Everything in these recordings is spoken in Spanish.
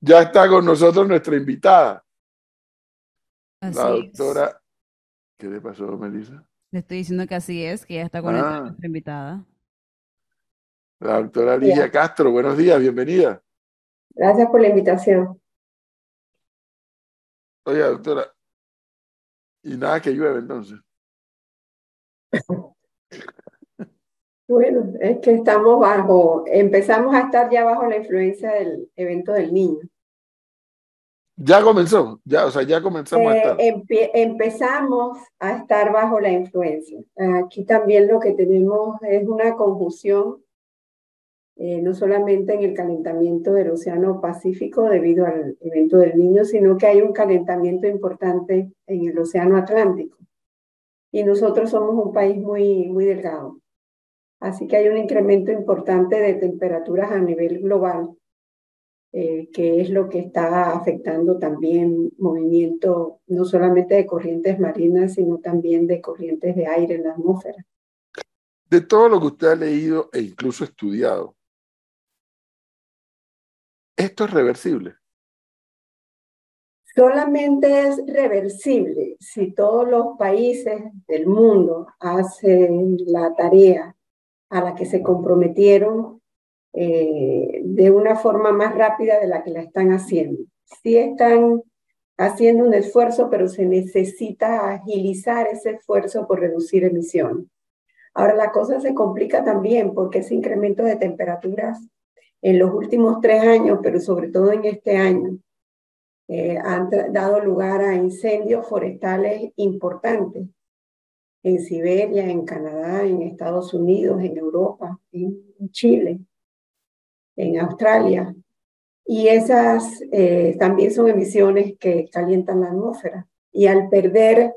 Ya está con nosotros nuestra invitada. la doctora. ¿Qué le pasó, Melissa? Le estoy diciendo que así es, que ya está con ah. nuestra invitada. La doctora Lidia Castro, buenos días, bienvenida. Gracias por la invitación. Oye, doctora, y nada que llueve entonces. Bueno, es que estamos bajo, empezamos a estar ya bajo la influencia del evento del niño. Ya comenzó, ya, o sea, ya comenzamos a estar. Eh, empezamos a estar bajo la influencia. Aquí también lo que tenemos es una confusión, eh, no solamente en el calentamiento del Océano Pacífico debido al evento del niño, sino que hay un calentamiento importante en el Océano Atlántico. Y nosotros somos un país muy, muy delgado. Así que hay un incremento importante de temperaturas a nivel global, eh, que es lo que está afectando también movimiento no solamente de corrientes marinas, sino también de corrientes de aire en la atmósfera. De todo lo que usted ha leído e incluso estudiado, ¿esto es reversible? Solamente es reversible si todos los países del mundo hacen la tarea a la que se comprometieron eh, de una forma más rápida de la que la están haciendo. Sí están haciendo un esfuerzo, pero se necesita agilizar ese esfuerzo por reducir emisiones. Ahora la cosa se complica también porque ese incremento de temperaturas en los últimos tres años, pero sobre todo en este año, eh, han dado lugar a incendios forestales importantes en Siberia, en Canadá, en Estados Unidos, en Europa, en Chile, en Australia. Y esas eh, también son emisiones que calientan la atmósfera. Y al perder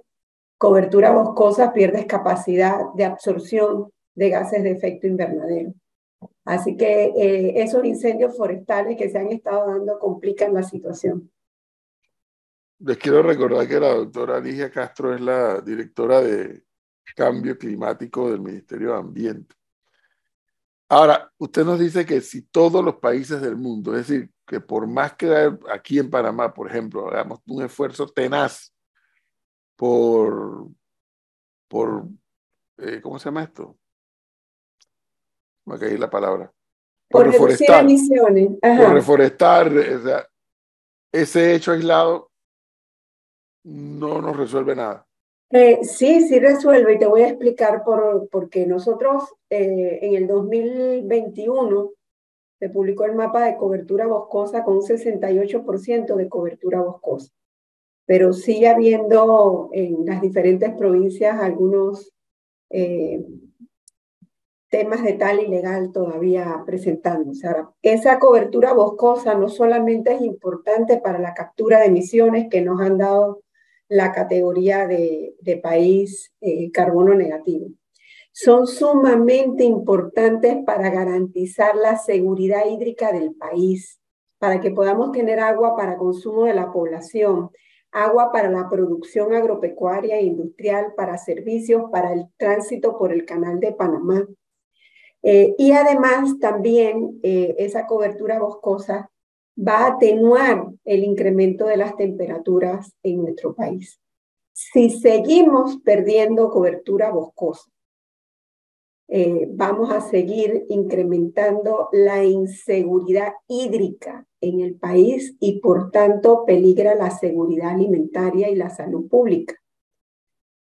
cobertura boscosa, pierdes capacidad de absorción de gases de efecto invernadero. Así que eh, esos incendios forestales que se han estado dando complican la situación. Les quiero recordar que la doctora Ligia Castro es la directora de Cambio Climático del Ministerio de Ambiente. Ahora, usted nos dice que si todos los países del mundo, es decir, que por más que aquí en Panamá, por ejemplo, hagamos un esfuerzo tenaz por, por eh, ¿cómo se llama esto? Me caí la palabra. Por, reforestar. Por reforestar, o sea, ese hecho aislado no nos resuelve nada. Eh, sí, sí resuelve y te voy a explicar por, qué. Nosotros eh, en el 2021 se publicó el mapa de cobertura boscosa con un 68% de cobertura boscosa, pero sigue habiendo en las diferentes provincias algunos eh, temas de tal y legal todavía presentándose. Ahora, esa cobertura boscosa no solamente es importante para la captura de emisiones que nos han dado la categoría de, país eh, carbono negativo. Son sumamente importantes para garantizar la seguridad hídrica del país, para que podamos tener agua para consumo de la población, agua para la producción agropecuaria e industrial, para servicios, para el tránsito por el canal de Panamá. Eh, y además también eh, esa cobertura boscosa va a atenuar el incremento de las temperaturas en nuestro país. Si seguimos perdiendo cobertura boscosa, eh, vamos a seguir incrementando la inseguridad hídrica en el país y por tanto peligra la seguridad alimentaria y la salud pública.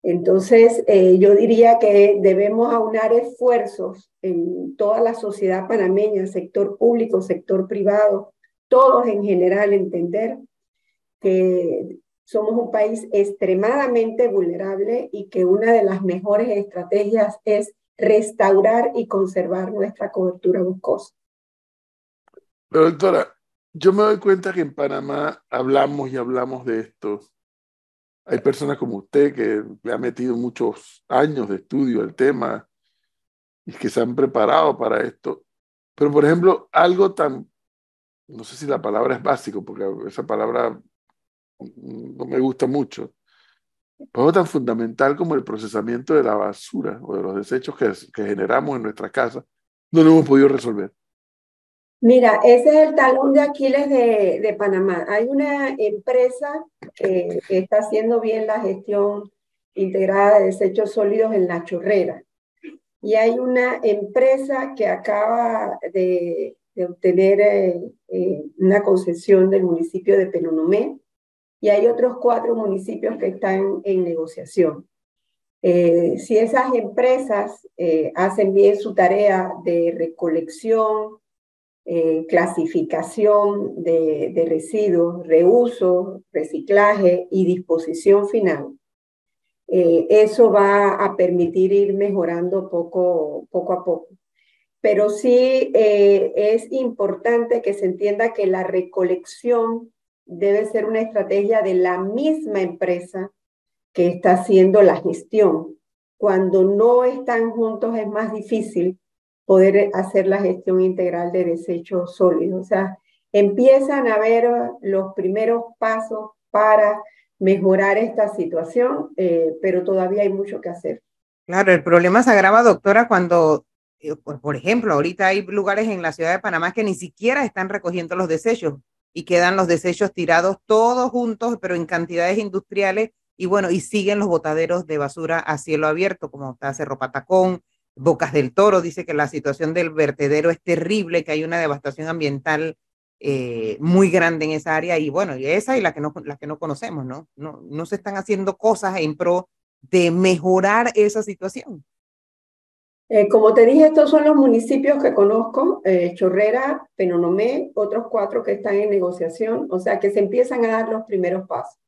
Entonces, eh, yo diría que debemos aunar esfuerzos en toda la sociedad panameña, sector público, sector privado, todos en general entender que somos un país extremadamente vulnerable y que una de las mejores estrategias es restaurar y conservar nuestra cobertura boscosa. Pero doctora, yo me doy cuenta que en Panamá hablamos y hablamos de esto. Hay personas como usted que le ha metido muchos años de estudio al tema y que se han preparado para esto. Pero, por ejemplo, algo tan no sé si la palabra es básico, porque esa palabra no me gusta mucho, pero tan fundamental como el procesamiento de la basura o de los desechos que, que generamos en nuestra casa, no lo hemos podido resolver. Mira, ese es el talón de Aquiles de, Panamá. Hay una empresa que está haciendo bien la gestión integrada de desechos sólidos en La Chorrera. Y hay una empresa que acaba de, obtener eh, eh, una concesión del municipio de Penonomé y hay otros cuatro municipios que están en negociación. Eh, si esas empresas hacen bien su tarea de recolección, clasificación de, residuos, reuso, reciclaje y disposición final. Eso va a permitir ir mejorando poco a poco. Pero sí eh, es importante que se entienda que la recolección debe ser una estrategia de la misma empresa que está haciendo la gestión. Cuando no están juntos es más difícil poder hacer la gestión integral de desechos sólidos. O sea, empiezan a ver los primeros pasos para mejorar esta situación, eh, pero todavía hay mucho que hacer. Claro, el problema se agrava, doctora, cuando, por ejemplo, ahorita hay lugares en la ciudad de Panamá que ni siquiera están recogiendo los desechos y quedan los desechos tirados todos juntos, pero en cantidades industriales, y bueno, y siguen los botaderos de basura a cielo abierto, como está Cerro Patacón, Bocas del Toro dice que la situación del vertedero es terrible, que hay una devastación ambiental eh, muy grande en esa área y bueno, y esa y la que no, la que no conocemos, ¿no? ¿no? No se están haciendo cosas en pro de mejorar esa situación. Eh, como te dije, estos son los municipios que conozco, eh, Chorrera, Penonomé, otros cuatro que están en negociación, o sea que se empiezan a dar los primeros pasos.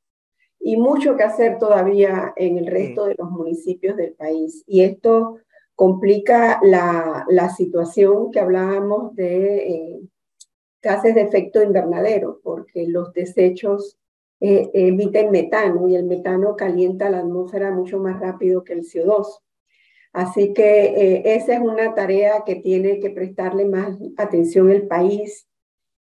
Y mucho que hacer todavía en el resto de los municipios del país. Y esto complica la, la situación que hablábamos de eh, gases de efecto invernadero, porque los desechos eh, emiten metano y el metano calienta la atmósfera mucho más rápido que el CO2. Así que eh, esa es una tarea que tiene que prestarle más atención el país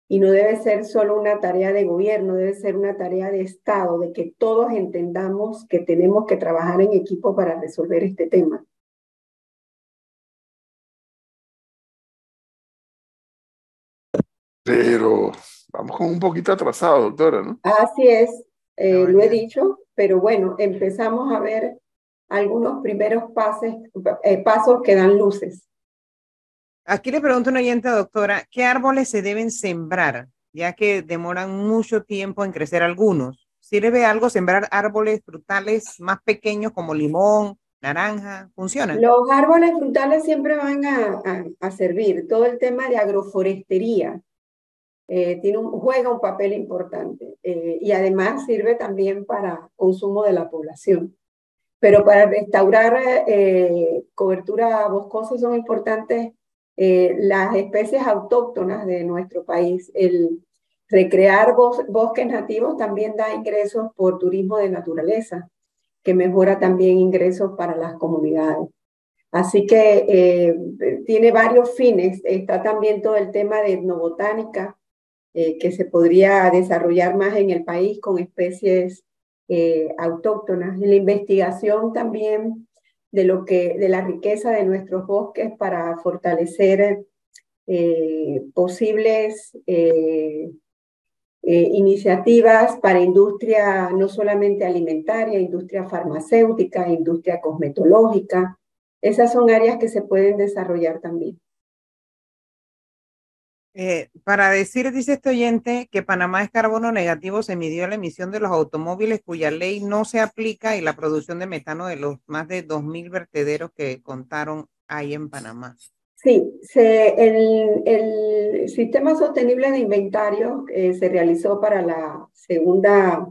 y no debe ser solo una tarea de gobierno, debe ser una tarea de Estado, de que todos entendamos que tenemos que trabajar en equipo para resolver este tema. Pero vamos con un poquito atrasado, doctora, ¿no? Así es, eh, lo he dicho, pero bueno, empezamos a ver algunos primeros pases, eh, pasos que dan luces. Aquí le pregunto a una oyente, doctora, ¿qué árboles se deben sembrar, ya que demoran mucho tiempo en crecer algunos? ¿Sirve algo sembrar árboles frutales más pequeños como limón, naranja? ¿Funciona? Los árboles frutales siempre van a, a servir. Todo el tema de agroforestería, eh, tiene un, juega un papel importante eh, y además sirve también para consumo de la población. Pero para restaurar eh, cobertura boscosa son importantes las especies autóctonas de nuestro país. El recrear bosques nativos también da ingresos por turismo de naturaleza, que mejora también ingresos para las comunidades. Así que tiene varios fines. Está también todo el tema de etnobotánica, eh, que se podría desarrollar más en el país con especies eh, autóctonas. La investigación también de, lo que, de la riqueza de nuestros bosques para fortalecer eh, posibles iniciativas para industria no solamente alimentaria, industria farmacéutica, industria cosmetológica. Esas son áreas que se pueden desarrollar también. Eh, para decir, dice este oyente, que Panamá es carbono negativo, se midió la emisión de los automóviles cuya ley no se aplica y la producción de metano de los más de 2.000 vertederos que contaron ahí en Panamá. Sí, el, el, sistema sostenible de inventario eh, se realizó para la segunda,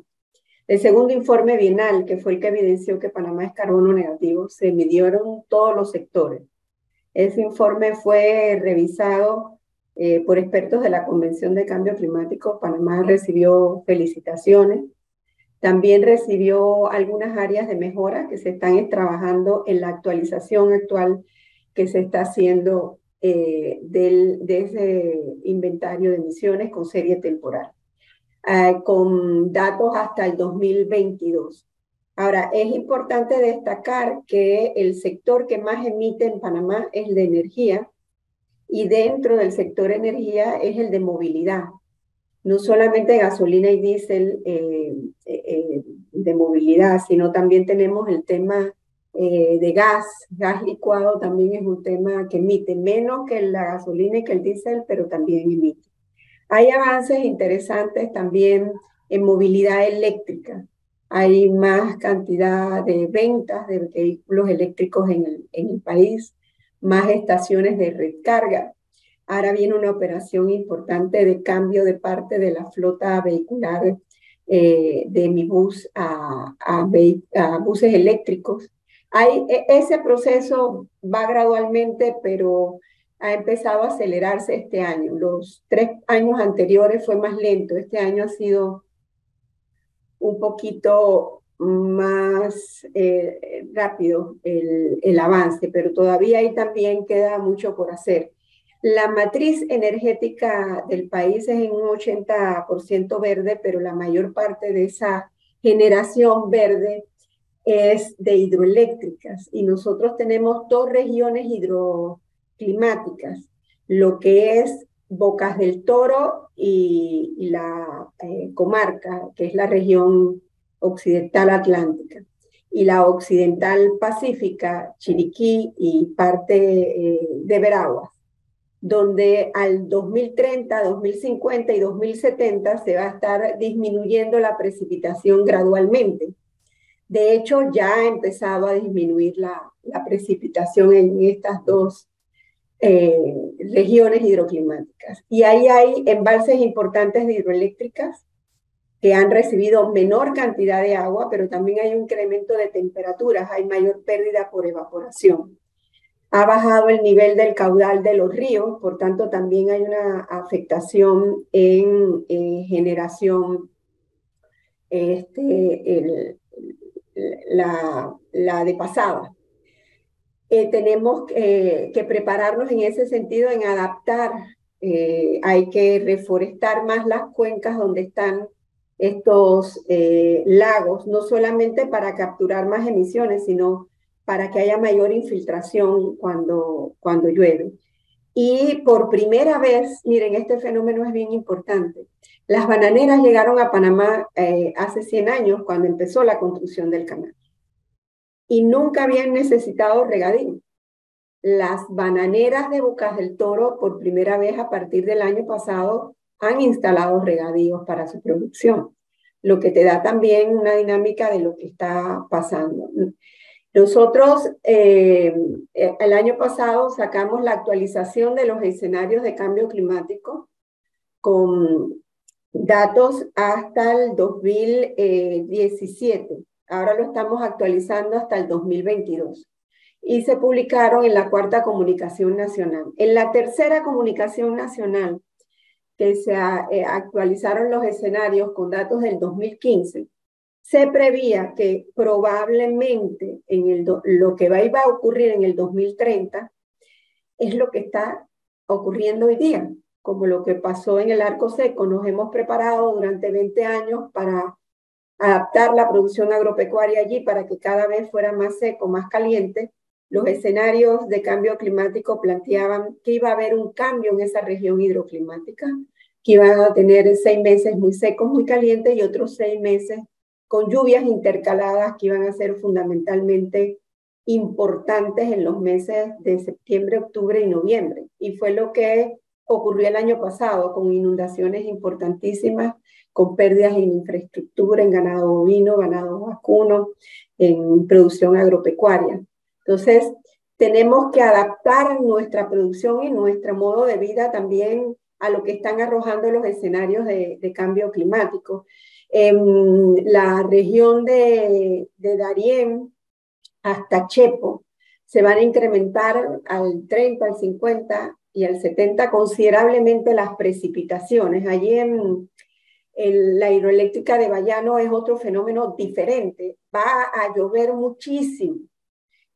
el segundo informe bienal, que fue el que evidenció que Panamá es carbono negativo. Se midieron todos los sectores. Ese informe fue revisado eh, por expertos de la Convención de Cambio Climático. Panamá recibió felicitaciones. También recibió algunas áreas de mejora que se están trabajando en la actualización actual que se está haciendo eh, del, de ese inventario de emisiones con serie temporal, eh, con datos hasta el 2022. Ahora, es importante destacar que el sector que más emite en Panamá es de energía, y dentro del sector energía es el de movilidad. No solamente gasolina y diésel eh, eh, eh, de movilidad, sino también tenemos el tema de gas. Gas licuado también es un tema que emite menos que la gasolina y que el diésel, pero también emite. Hay avances interesantes también en movilidad eléctrica. Hay más cantidad de ventas de vehículos eléctricos en el, en el país más estaciones de recarga. Ahora viene una operación importante de cambio de parte de la flota vehicular eh, de mi bus a, a, buses eléctricos. Hay, e, ese proceso va gradualmente, pero ha empezado a acelerarse este año. Los tres años anteriores fue más lento. Este año ha sido un poquito más eh, rápido el, el, avance, pero todavía ahí también queda mucho por hacer. La matriz energética del país es en un 80% verde, pero la mayor parte de esa generación verde es de hidroeléctricas y nosotros tenemos dos regiones hidroclimáticas, lo que es Bocas del Toro y, la eh, comarca, que es la región occidental atlántica, y la occidental pacífica, Chiriquí y parte eh, de Veraguas, donde al 2030, 2050 y 2070 se va a estar disminuyendo la precipitación gradualmente. De hecho, ya ha empezado a disminuir la, precipitación en estas dos eh, regiones hidroclimáticas. Y ahí hay embalses importantes de hidroeléctricas que han recibido menor cantidad de agua, pero también hay un incremento de temperaturas, hay mayor pérdida por evaporación. Ha bajado el nivel del caudal de los ríos, por tanto también hay una afectación en, generación, este, la, la, de pasada. Eh, tenemos que prepararnos en ese sentido, en adaptar. Eh, hay que reforestar más las cuencas donde están estos eh, lagos, no solamente para capturar más emisiones, sino para que haya mayor infiltración cuando, cuando llueve. Y por primera vez, miren, este fenómeno es bien importante. Las bananeras llegaron a Panamá eh, hace 100 años, cuando empezó la construcción del canal. Y nunca habían necesitado regadío. Las bananeras de Bocas del Toro, por primera vez a partir del año pasado, han instalado regadíos para su producción, lo que te da también una dinámica de lo que está pasando. Nosotros eh, el año pasado sacamos la actualización de los escenarios de cambio climático con datos hasta el 2017. Ahora lo estamos actualizando hasta el 2022 y se publicaron en la cuarta comunicación nacional. En la tercera comunicación nacional que se eh, actualizaron los escenarios con datos del 2015, se prevía que probablemente en el lo que va, a ocurrir en el 2030 es lo que está ocurriendo hoy día, como lo que pasó en el arco seco. Nos hemos preparado durante 20 años para adaptar la producción agropecuaria allí para que cada vez fuera más seco, más caliente. Los escenarios de cambio climático planteaban que iba a haber un cambio en esa región hidroclimática, que iban a tener seis meses muy secos, muy calientes y otros seis meses con lluvias intercaladas que iban a ser fundamentalmente importantes en los meses de septiembre, octubre y noviembre. Y fue lo que ocurrió el año pasado con inundaciones importantísimas, con pérdidas en infraestructura, en ganado bovino, ganado vacuno, en producción agropecuaria. Entonces, tenemos que adaptar nuestra producción y nuestro modo de vida también a lo que están arrojando los escenarios de, cambio climático. En la región de, de hasta Chepo se van a incrementar al 30, al 50 y al 70 considerablemente las precipitaciones. Allí en, en la hidroeléctrica de Bayano es otro fenómeno diferente. Va a llover muchísimo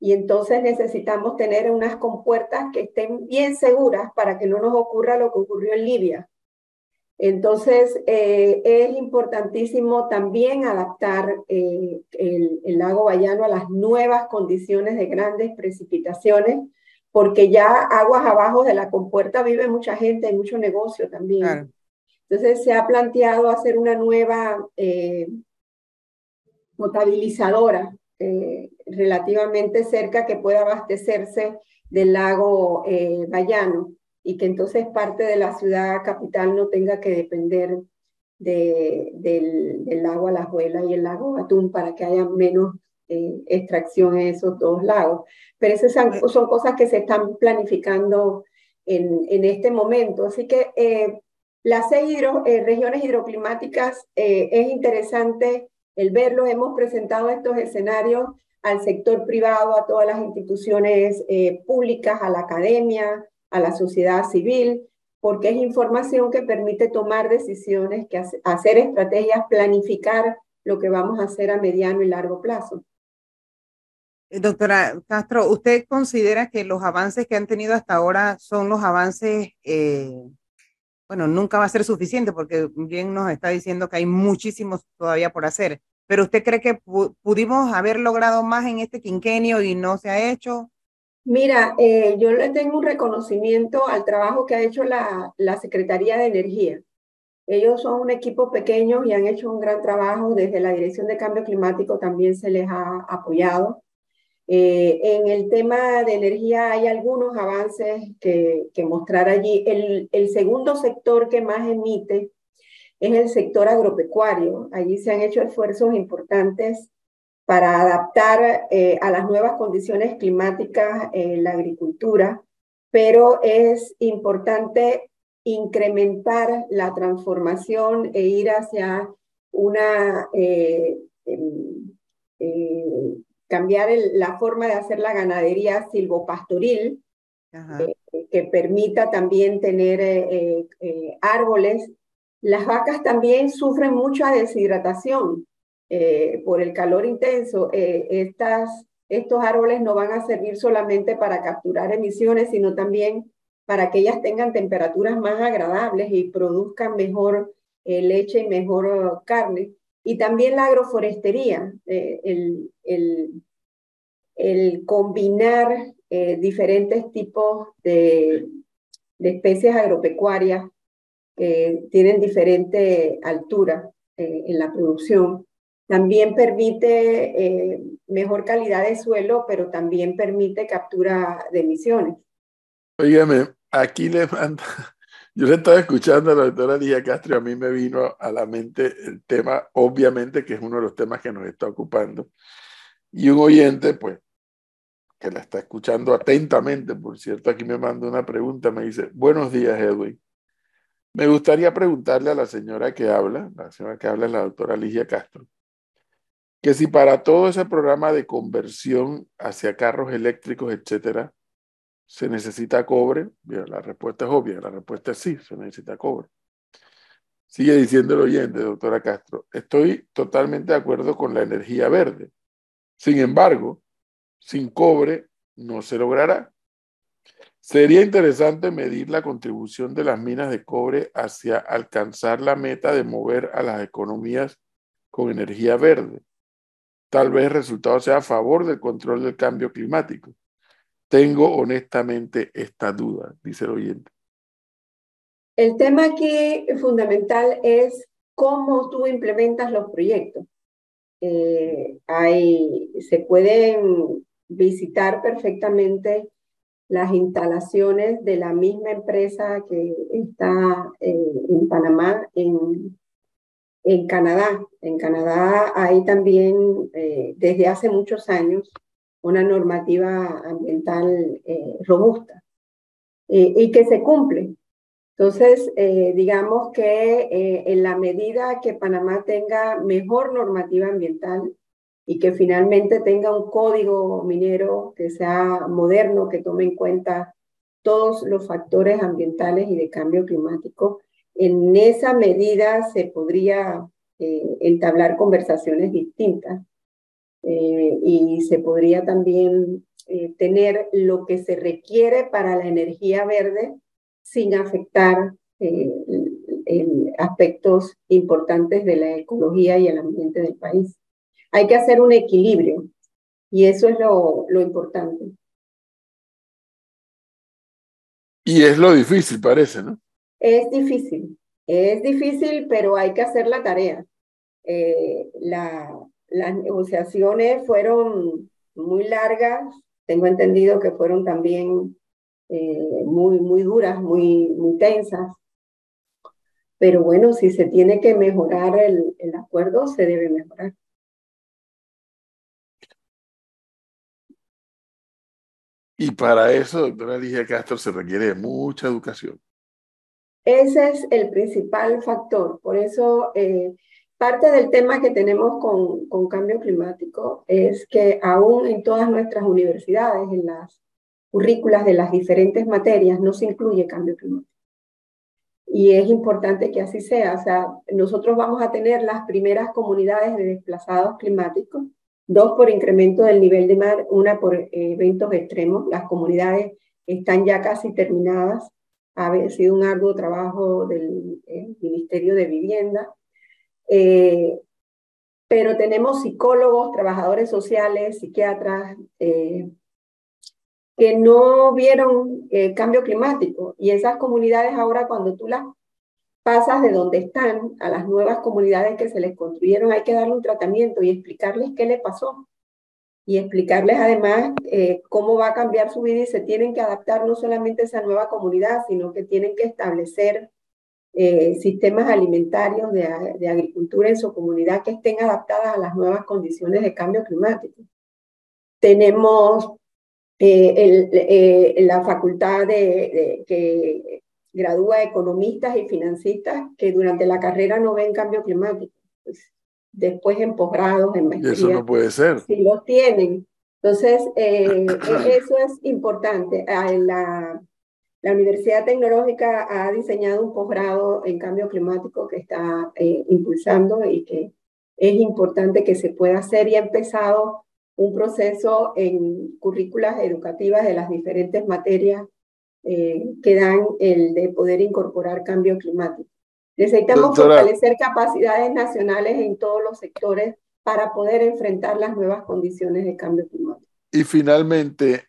y entonces necesitamos tener unas compuertas que estén bien seguras para que no nos ocurra lo que ocurrió en Libia. Entonces, eh, es importantísimo también adaptar eh, el, lago Bayano a las nuevas condiciones de grandes precipitaciones, porque ya aguas abajo de la compuerta vive mucha gente, hay mucho negocio también. Entonces se ha planteado hacer una nueva eh, potabilizadora eh, relativamente cerca que pueda abastecerse del lago eh, Bayano y que entonces parte de la ciudad capital no tenga que depender de, del, del, lago Alajuela y el lago Atún para que haya menos eh, extracción en esos dos lagos. Pero esas son, cosas que se están planificando en, en este momento. Así que eh, las seis eh, regiones hidroclimáticas es interesante el verlos. Hemos presentado estos escenarios al sector privado, a todas las instituciones públicas, a la academia, a la sociedad civil, porque es información que permite tomar decisiones, que hacer estrategias, planificar lo que vamos a hacer a mediano y largo plazo. Eh, doctora Castro, ¿usted considera que los avances que han tenido hasta ahora son los avances, eh, bueno, nunca va a ser suficiente porque bien nos está diciendo que hay muchísimos todavía por hacer, pero ¿usted cree que pudimos haber logrado más en este quinquenio y no se ha hecho? Mira, eh, yo le tengo un reconocimiento al trabajo que ha hecho la, la Secretaría de Energía. Ellos son un equipo pequeño y han hecho un gran trabajo. Desde la Dirección de Cambio Climático también se les ha apoyado. Eh, en el tema de energía hay algunos avances que, que mostrar allí. El, el, segundo sector que más emite es el sector agropecuario. Allí se han hecho esfuerzos importantes para adaptar eh, a las nuevas condiciones climáticas la agricultura, pero es importante incrementar la transformación e ir hacia una, eh, em, eh, cambiar la forma de hacer la ganadería silvopastoril, que permita también tener árboles. Las vacas también sufren mucha deshidratación eh, por el calor intenso, eh, estas, estos árboles no van a servir solamente para capturar emisiones, sino también para que ellas tengan temperaturas más agradables y produzcan mejor eh, leche y mejor carne. Y también la agroforestería, el, el, el, combinar diferentes tipos de, de especies agropecuarias que tienen diferente altura en la producción también permite eh, mejor calidad de suelo, pero también permite captura de emisiones. Óigame, aquí le manda, yo le estaba escuchando a la doctora Lía Castro y a mí me vino a la mente el tema, obviamente, que es uno de los temas que nos está ocupando. Y un oyente, pues, que la está escuchando atentamente, por cierto, aquí me manda una pregunta, me dice, buenos días, Edwin. Me gustaría preguntarle a la señora que habla, la señora que habla es la doctora Ligia Castro, que si para todo ese programa de conversión hacia carros eléctricos, etcétera, se necesita cobre, la respuesta es obvia, la respuesta es sí, se necesita cobre. Sigue diciendo el oyente, doctora Castro, estoy totalmente de acuerdo con la energía verde. Sin embargo, sin cobre no se logrará. Sería interesante medir la contribución de las minas de cobre hacia alcanzar la meta de mover a las economías con energía verde tal vez el resultado sea a favor del control del cambio climático. Tengo honestamente esta duda, dice el oyente. El tema aquí fundamental es cómo tú implementas los proyectos. Eh, hay, se pueden visitar perfectamente las instalaciones de la misma empresa que está en Panamá, en en Canadá. En Canadá hay también eh, desde hace muchos años una normativa ambiental eh, robusta eh, y que se cumple. Entonces, digamos que en la medida que Panamá tenga mejor normativa ambiental y que finalmente tenga un código minero que sea moderno, que tome en cuenta todos los factores ambientales y de cambio climático, en esa medida se podría eh, entablar conversaciones distintas eh, y se podría también eh, tener lo que se requiere para la energía verde sin afectar aspectos importantes de la ecología y el ambiente del país. Hay que hacer un equilibrio y eso es lo, lo importante. Y es lo difícil, parece, ¿no? Es difícil, es difícil, pero hay que hacer la tarea. Eh, la, las negociaciones fueron muy largas, tengo entendido que fueron también eh, muy, muy duras, muy, muy tensas. Pero bueno, si se tiene que mejorar el, el acuerdo, se debe mejorar. Y para eso, doctora Ligia Castro, se requiere mucha educación. Ese es el principal factor. Por eso, eh, parte del tema que tenemos con, con cambio climático es que aún en todas nuestras universidades, en las currículas de las diferentes materias, no se incluye cambio climático. Y es importante que así sea. O sea, nosotros vamos a tener las primeras comunidades de desplazados climáticos dos por incremento del nivel de mar, una por eh, eventos extremos. Las comunidades están ya casi terminadas. Ha sido un arduo trabajo del eh, Ministerio de Vivienda. Eh, pero tenemos psicólogos, trabajadores sociales, psiquiatras, que no vieron cambio climático. Y esas comunidades ahora cuando tú las pasas de donde están a las nuevas comunidades que se les construyeron, hay que darle un tratamiento y explicarles qué le pasó. Y explicarles además eh, cómo va a cambiar su vida y se tienen que adaptar no solamente esa nueva comunidad, sino que tienen que establecer eh, sistemas alimentarios de, agricultura en su comunidad que estén adaptadas a las nuevas condiciones de cambio climático. Tenemos eh, la facultad de, que gradúa economistas y financistas que durante la carrera no ven cambio climático. Pues, después en posgrados, en maestría. eso no puede ser. Sí los tienen. Entonces, eh, e-, eso es importante. Ah, la, la Universidad Tecnológica ha diseñado un posgrado en cambio climático que está eh, impulsando y que es importante que se pueda hacer y ha empezado un proceso en currículas educativas de las diferentes materias eh, que dan el de poder incorporar cambio climático. Necesitamos fortalecer capacidades nacionales en todos los sectores para poder enfrentar las nuevas condiciones de cambio climático. Y finalmente,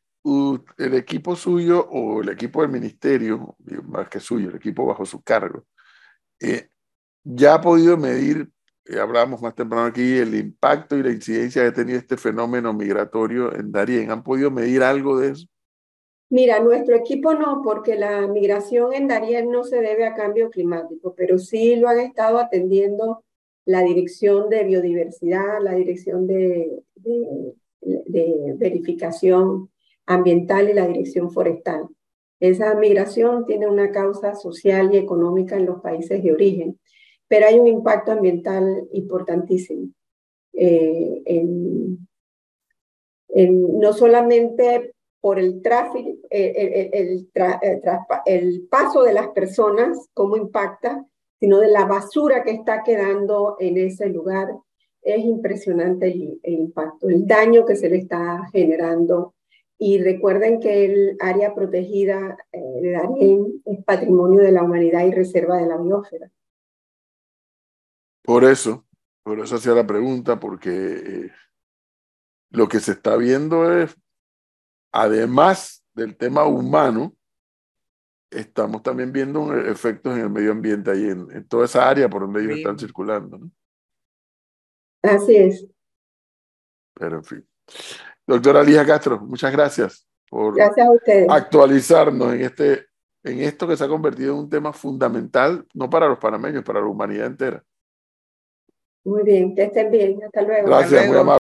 el equipo suyo o el equipo del ministerio, más que suyo, el equipo bajo su cargo, eh, ya ha podido medir, eh, hablamos más temprano aquí, el impacto y la incidencia que ha tenido este fenómeno migratorio en Darien. ¿Han podido medir algo de eso? Mira, nuestro equipo no, porque la migración en Darien no se debe a cambio climático, pero sí lo han estado atendiendo la Dirección de Biodiversidad, la Dirección de, de, Verificación Ambiental y la Dirección Forestal. Esa migración tiene una causa social y económica en los países de origen, pero hay un impacto ambiental importantísimo. Eh, en, en, no solamente por el tráfico, el, el, el, paso de las personas, cómo impacta, sino de la basura que está quedando en ese lugar. Es impresionante el, impacto, el daño que se le está generando. Y recuerden que el área protegida eh, de Darién es patrimonio de la humanidad y reserva de la biosfera. Por eso, por eso hacía la pregunta, porque eh, lo que se está viendo es además del tema humano, estamos también viendo efectos en el medio ambiente ahí, en, toda esa área por donde ellos están circulando. ¿no? Así es. Pero en fin. Doctora Lija Castro, muchas gracias por gracias a actualizarnos en, este, en esto que se ha convertido en un tema fundamental, no para los panameños, para la humanidad entera. Muy bien, que estén bien. Hasta luego. Gracias, muy amable.